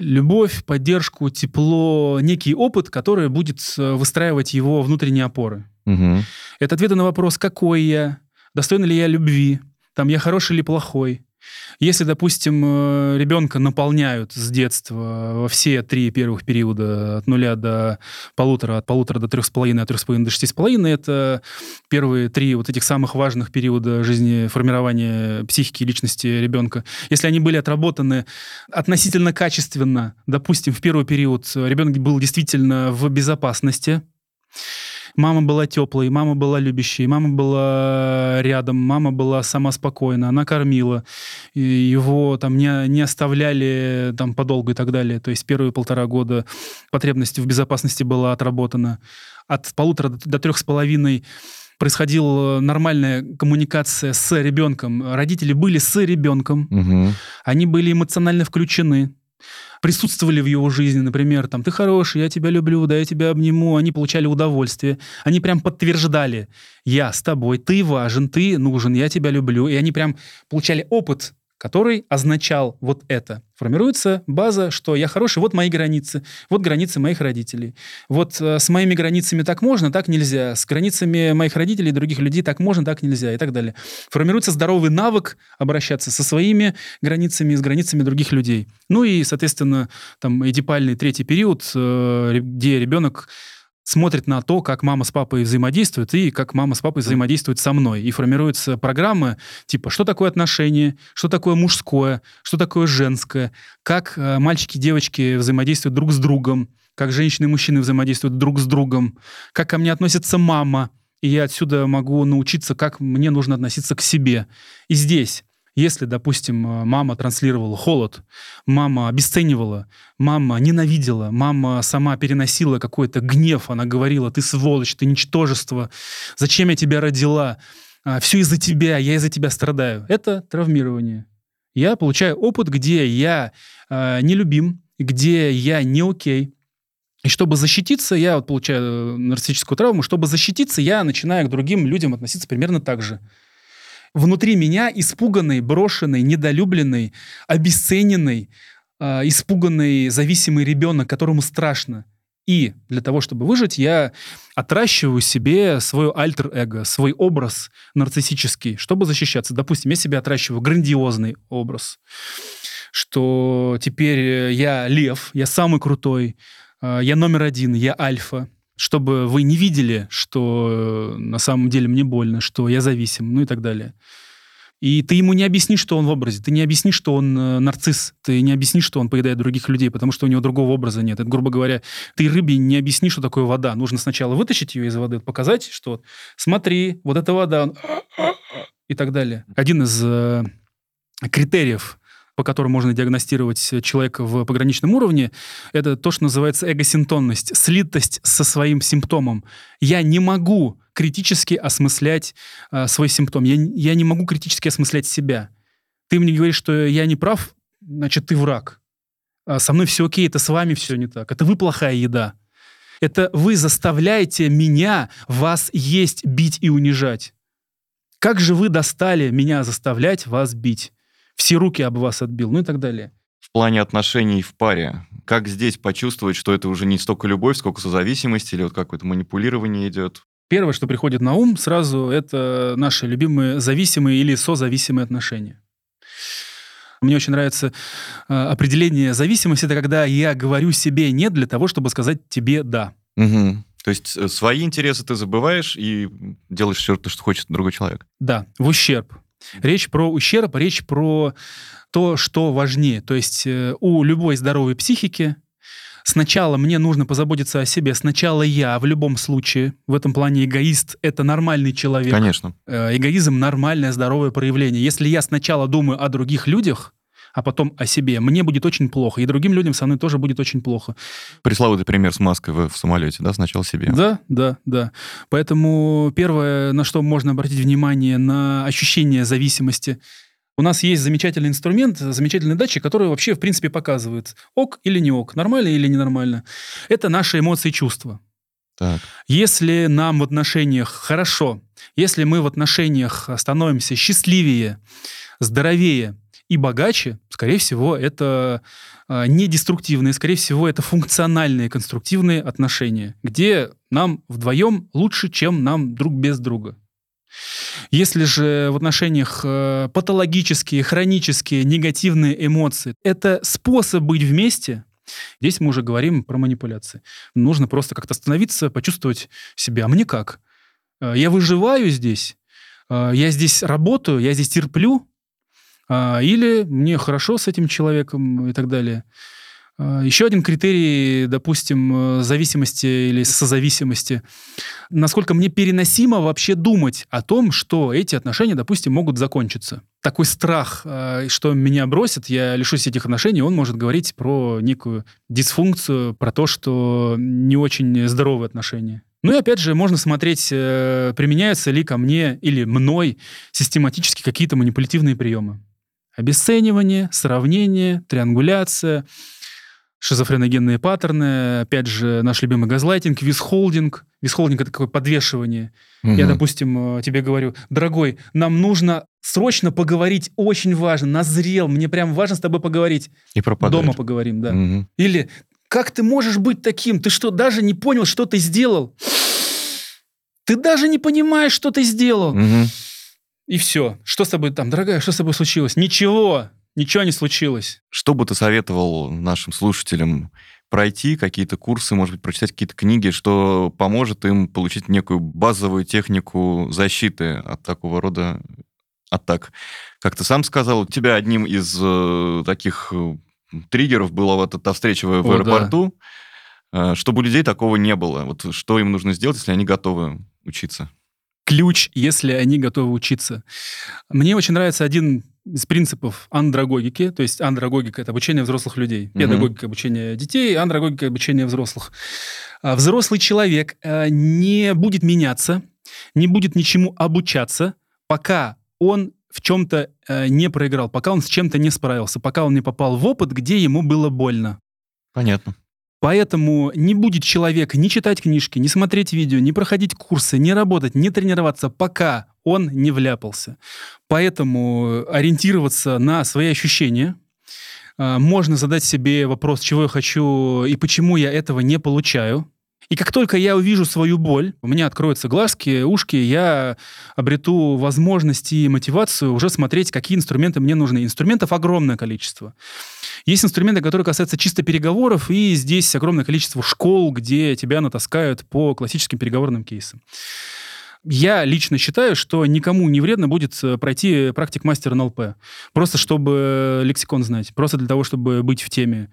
любовь, поддержку, тепло, некий опыт, который будет э, выстраивать его внутренние опоры.
Угу.
Это ответы на вопрос, какой я, достойна ли я любви, там я хороший или плохой, если, допустим, э, ребенка наполняют с детства во все три первых периода от нуля до полутора, от полутора до трех с половиной, от трех с половиной до шести с половиной, это первые три вот этих самых важных периода жизни формирования психики и личности ребенка. Если они были отработаны относительно качественно, допустим, в первый период ребенок был действительно в безопасности, Мама была теплой, мама была любящей, мама была рядом, мама была сама спокойна, она кормила, его там не, не оставляли там подолгу и так далее. То есть первые полтора года потребность в безопасности была отработана. От полутора до трех с половиной происходила нормальная коммуникация с ребенком. Родители были с ребенком,
Угу.
они были эмоционально включены присутствовали в его жизни, например, там, ты хороший, я тебя люблю, да, я тебя обниму, они получали удовольствие, они прям подтверждали, я с тобой, ты важен, ты нужен, я тебя люблю, и они прям получали опыт который означал вот это. Формируется база, что я хороший, вот мои границы, вот границы моих родителей. Вот э, с моими границами так можно, так нельзя. С границами моих родителей и других людей так можно, так нельзя и так далее. Формируется здоровый навык обращаться со своими границами и с границами других людей. Ну и, соответственно, там эдипальный третий период, э, где ребенок смотрит на то, как мама с папой взаимодействуют и как мама с папой взаимодействуют со мной. И формируются программы типа, что такое отношение, что такое мужское, что такое женское, как э, мальчики и девочки взаимодействуют друг с другом, как женщины и мужчины взаимодействуют друг с другом, как ко мне относится мама, и я отсюда могу научиться, как мне нужно относиться к себе. И здесь если, допустим, э, мама транслировала холод, мама обесценивала, мама ненавидела, мама сама переносила какой-то гнев, она говорила, ты сволочь, ты ничтожество, зачем я тебя родила, «А, все из-за тебя, я из-за тебя страдаю. Это травмирование. Я получаю опыт, где я э, нелюбим, где я не окей, и чтобы защититься, я вот получаю э, нарциссическую травму, чтобы защититься, я начинаю к другим людям относиться примерно так же внутри меня испуганный, брошенный, недолюбленный, обесцененный, э, испуганный, зависимый ребенок, которому страшно. И для того, чтобы выжить, я отращиваю себе свой альтер-эго, свой образ нарциссический, чтобы защищаться. Допустим, я себе отращиваю грандиозный образ, что теперь я лев, я самый крутой, э, я номер один, я альфа, чтобы вы не видели, что на самом деле мне больно, что я зависим, ну и так далее. И ты ему не объяснишь, что он в образе, ты не объяснишь, что он э, нарцисс, ты не объяснишь, что он поедает других людей, потому что у него другого образа нет. Это, грубо говоря, ты рыбе не объяснишь, что такое вода. Нужно сначала вытащить ее из воды, показать, что смотри, вот эта вода, и так далее. Один из э, критериев по которым можно диагностировать человека в пограничном уровне, это то, что называется эгосинтонность, слитость со своим симптомом. Я не могу критически осмыслять э, свой симптом. Я, я не могу критически осмыслять себя. Ты мне говоришь, что я не прав, значит, ты враг. А со мной все окей, это с вами все не так. Это вы плохая еда. Это вы заставляете меня, вас есть, бить и унижать. Как же вы достали меня заставлять вас бить? Все руки об вас отбил, ну и так далее.
В плане отношений в паре, как здесь почувствовать, что это уже не столько любовь, сколько созависимость, или вот какое-то манипулирование идет?
Первое, что приходит на ум сразу, это наши любимые зависимые или созависимые отношения. Мне очень нравится э, определение зависимости. Это когда я говорю себе «нет» для того, чтобы сказать тебе «да».
Угу. То есть э, свои интересы ты забываешь и делаешь все, что хочет другой человек.
Да, в ущерб. Речь про ущерб, речь про то, что важнее. То есть э, у любой здоровой психики сначала мне нужно позаботиться о себе, сначала я в любом случае. В этом плане эгоист — это нормальный человек.
Конечно.
Э, эгоизм — нормальное здоровое проявление. Если я сначала думаю о других людях, а потом о себе, мне будет очень плохо, и другим людям со мной тоже будет очень плохо.
Пресловутый пример с маской в, в самолете, да, сначала себе.
Да, да, да. Поэтому первое, на что можно обратить внимание, на ощущение зависимости. У нас есть замечательный инструмент, замечательный датчик, который вообще, в принципе, показывает, ок или не ок, нормально или ненормально. Это наши эмоции и чувства.
Так.
Если нам в отношениях хорошо, если мы в отношениях становимся счастливее, здоровее и богаче, скорее всего, это э, не деструктивные, скорее всего, это функциональные, конструктивные отношения, где нам вдвоем лучше, чем нам друг без друга. Если же в отношениях э, патологические, хронические, негативные эмоции, это способ быть вместе, Здесь мы уже говорим про манипуляции. Нужно просто как-то остановиться, почувствовать себя. А мне как? Э, я выживаю здесь, э, я здесь работаю, я здесь терплю, или мне хорошо с этим человеком и так далее. А, Еще один критерий, допустим, зависимости или созависимости. Насколько мне переносимо вообще думать о том, что эти отношения, допустим, могут закончиться. Такой страх, а, что меня бросят, я лишусь этих отношений, он может говорить про некую дисфункцию, про то, что не очень здоровые отношения. Ну и опять же, можно смотреть, э, применяются ли ко мне или мной систематически какие-то манипулятивные приемы. Обесценивание, сравнение, триангуляция, шизофреногенные паттерны, опять же, наш любимый газлайтинг, висхолдинг. Висхолдинг — это какое подвешивание.
Мгм.
Я, допустим, э, тебе говорю, дорогой, нам нужно срочно поговорить, очень важно, назрел, мне прям важно с тобой поговорить.
И пропадает.
Дома поговорим, да.
Мгм.
Или как ты можешь быть таким? Ты что, даже не понял, что ты сделал? Ты даже не понимаешь, что ты сделал.
Мгм.
И все. Что с тобой там, дорогая, что с тобой случилось? Ничего. Ничего не случилось.
Что бы ты советовал нашим слушателям пройти, какие-то курсы, может быть, прочитать какие-то книги, что поможет им получить некую базовую технику защиты от такого рода атак? Как ты сам сказал, у тебя одним из э, таких э, триггеров была вот эта встреча в,
О, да.
аэропорту, э, чтобы у людей такого не было. Вот что им нужно сделать, если они готовы учиться?
Ключ, если они готовы учиться. Мне очень нравится один из принципов андрогогики. То есть андрогогика — это обучение взрослых людей.
Мгм.
Педагогика — обучение детей, андрогогика — обучение взрослых. А Взрослый человек э, не будет меняться, не будет ничему обучаться, пока он в чем-то э, не проиграл, пока он с чем-то не справился, пока он не попал в опыт, где ему было больно.
Понятно.
Поэтому не будет человек ни читать книжки, ни смотреть видео, ни проходить курсы, ни работать, ни тренироваться, пока он не вляпался. Поэтому ориентироваться на свои ощущения. А, Можно задать себе вопрос, чего я хочу и почему я этого не получаю. И как только я увижу свою боль, у меня откроются глазки, ушки, я обрету возможность и мотивацию уже смотреть, какие инструменты мне нужны. Инструментов огромное количество. Есть инструменты, которые касаются чисто переговоров, и здесь огромное количество школ, где тебя натаскают по классическим переговорным кейсам. Я лично считаю, что никому не вредно будет э, пройти практик мастера НЛП. Просто чтобы лексикон знать, просто для того, чтобы быть в теме.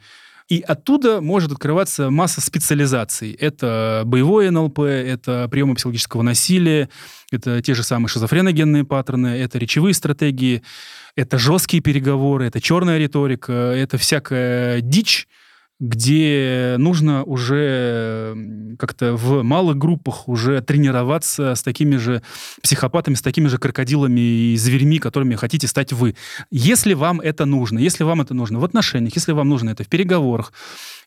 И оттуда может открываться масса специализаций. Это боевое НЛП, это приемы психологического насилия, это те же самые шизофреногенные паттерны, это речевые стратегии, это жесткие переговоры, это черная риторика, это всякая дичь, где нужно уже как-то в малых группах уже тренироваться с такими же психопатами, с такими же крокодилами и зверьми, которыми хотите стать вы. Если вам это нужно, если вам это нужно в отношениях, если вам нужно это в переговорах,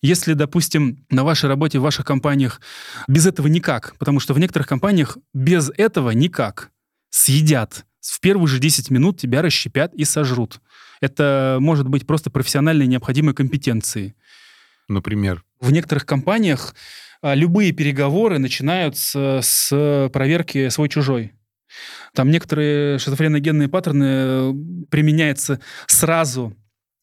если, допустим, на вашей работе, в ваших компаниях без этого никак, потому что в некоторых компаниях без этого никак съедят. В первые же 10 минут тебя расщепят и сожрут. Это может быть просто профессиональной необходимой компетенцией.
Например.
В некоторых компаниях а, любые переговоры начинаются с проверки свой-чужой. Там некоторые шизофреногенные паттерны э, применяются сразу,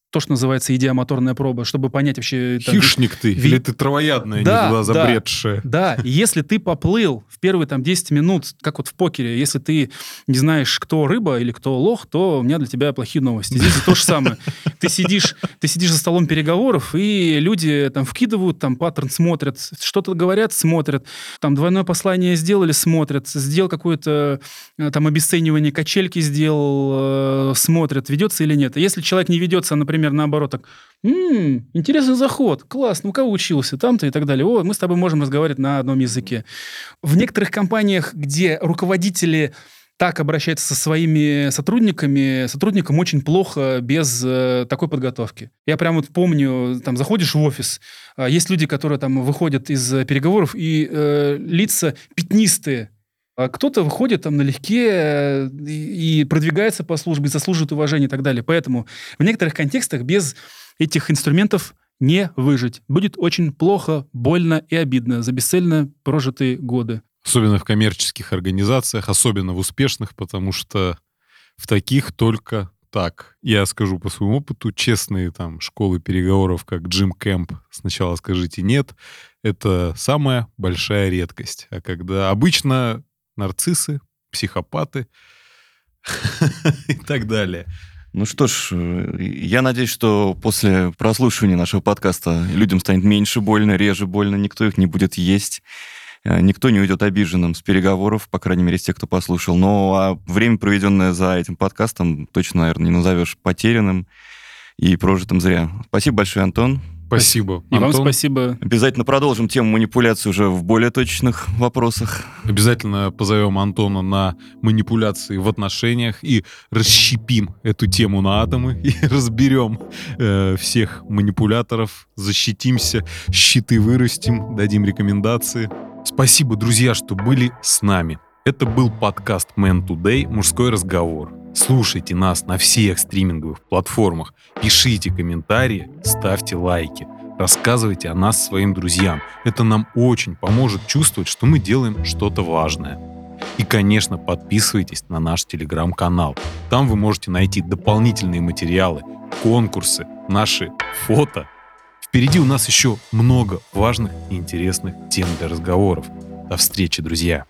то, что называется идиомоторная проба, чтобы понять вообще... там,
Хищник ты,
ви-
или ты травоядная,
Да,
не туда
да.
забредшая.
Да, и если ты поплыл в первые там 10 минут, как вот в покере, если ты не знаешь, кто рыба или кто лох, то у меня для тебя плохие новости. Здесь то же самое. Ты сидишь, ты сидишь за столом переговоров, и люди там вкидывают, там паттерн смотрят, что-то говорят, смотрят, там двойное послание сделали, смотрят, сделал какое-то э, там обесценивание качельки, сделал, э, смотрят, ведется или нет. И если человек не ведется, а, например, наоборот, так, «М, интересный заход, класс, ну кого учился, там-то и так далее. О, мы с тобой можем разговаривать на одном языке. В некоторых компаниях, где руководители так обращается со своими сотрудниками, сотрудникам очень плохо без э, такой подготовки. Я прям вот помню, там заходишь в офис, э, есть люди, которые там выходят из переговоров, и э, лица пятнистые, а кто-то выходит там налегке э, и, продвигается по службе, заслуживает уважения и так далее. Поэтому в некоторых контекстах без этих инструментов не выжить. Будет очень плохо, больно и обидно за бесцельно прожитые годы.
Особенно в коммерческих организациях, особенно в успешных, потому что в таких только так. Я скажу по своему опыту, честные там школы переговоров, как Джим Кэмп, сначала скажите нет, это самая большая редкость. А когда обычно нарциссы, психопаты и так далее.
Ну что ж, э, я надеюсь, что после прослушивания нашего подкаста людям станет меньше больно, реже больно, никто их не будет есть. Э, никто не уйдет обиженным с переговоров, по крайней мере, из тех, кто послушал. Но а время, проведенное за этим подкастом, точно, наверное, не назовешь потерянным и прожитым зря. Спасибо большое, Антон.
Спасибо.
И Антон. вам спасибо.
Обязательно продолжим тему манипуляции уже в более точных вопросах.
Обязательно позовем Антона на манипуляции в отношениях и расщепим эту тему на атомы и разберем э, всех манипуляторов, защитимся, щиты вырастим, дадим рекомендации. Спасибо, друзья, что были с нами. Это был подкаст Man Today «Мужской разговор». Слушайте нас на всех стриминговых платформах, пишите комментарии, ставьте лайки, рассказывайте о нас своим друзьям. Это нам очень поможет чувствовать, что мы делаем что-то важное. И, конечно, подписывайтесь на наш телеграм-канал. Там вы можете найти дополнительные материалы, конкурсы, наши фото – Впереди у нас еще много важных и интересных тем для разговоров. До встречи, друзья!